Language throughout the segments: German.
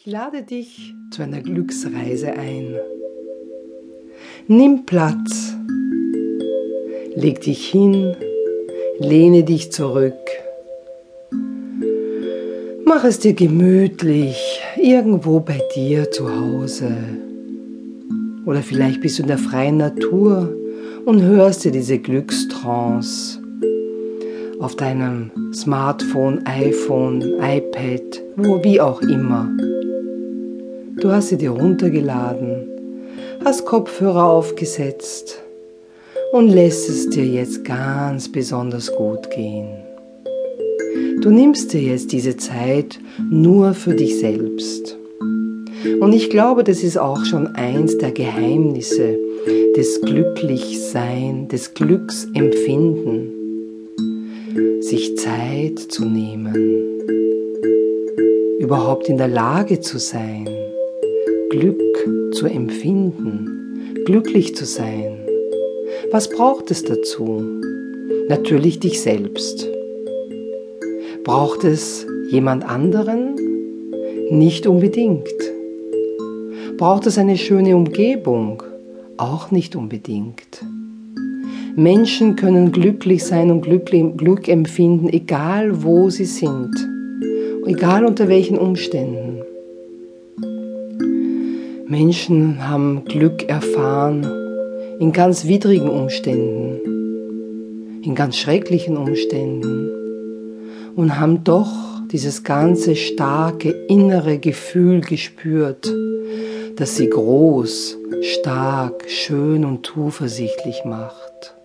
Ich lade dich zu einer Glücksreise ein. Nimm Platz, leg dich hin, lehne dich zurück. Mach es dir gemütlich, irgendwo bei dir zu Hause. Oder vielleicht bist du in der freien Natur und hörst dir diese Glückstrance auf deinem Smartphone, iPhone, iPad, wo wie auch immer. Du hast sie dir runtergeladen, hast Kopfhörer aufgesetzt und lässt es dir jetzt ganz besonders gut gehen. Du nimmst dir jetzt diese Zeit nur für dich selbst. Und ich glaube, das ist auch schon eins der Geheimnisse des Glücklichsein, des Glücksempfinden, sich Zeit zu nehmen, überhaupt in der Lage zu sein, Glück zu empfinden, glücklich zu sein. Was braucht es dazu? Natürlich dich selbst. Braucht es jemand anderen? Nicht unbedingt. Braucht es eine schöne Umgebung? Auch nicht unbedingt. Menschen können glücklich sein und Glück empfinden, egal wo sie sind, egal unter welchen Umständen. Menschen haben Glück erfahren in ganz widrigen Umständen, in ganz schrecklichen Umständen und haben doch dieses ganze starke innere Gefühl gespürt, das sie groß, stark, schön und zuversichtlich macht.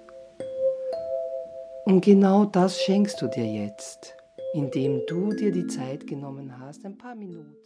Und genau das schenkst du dir jetzt, indem du dir die Zeit genommen hast, ein paar Minuten.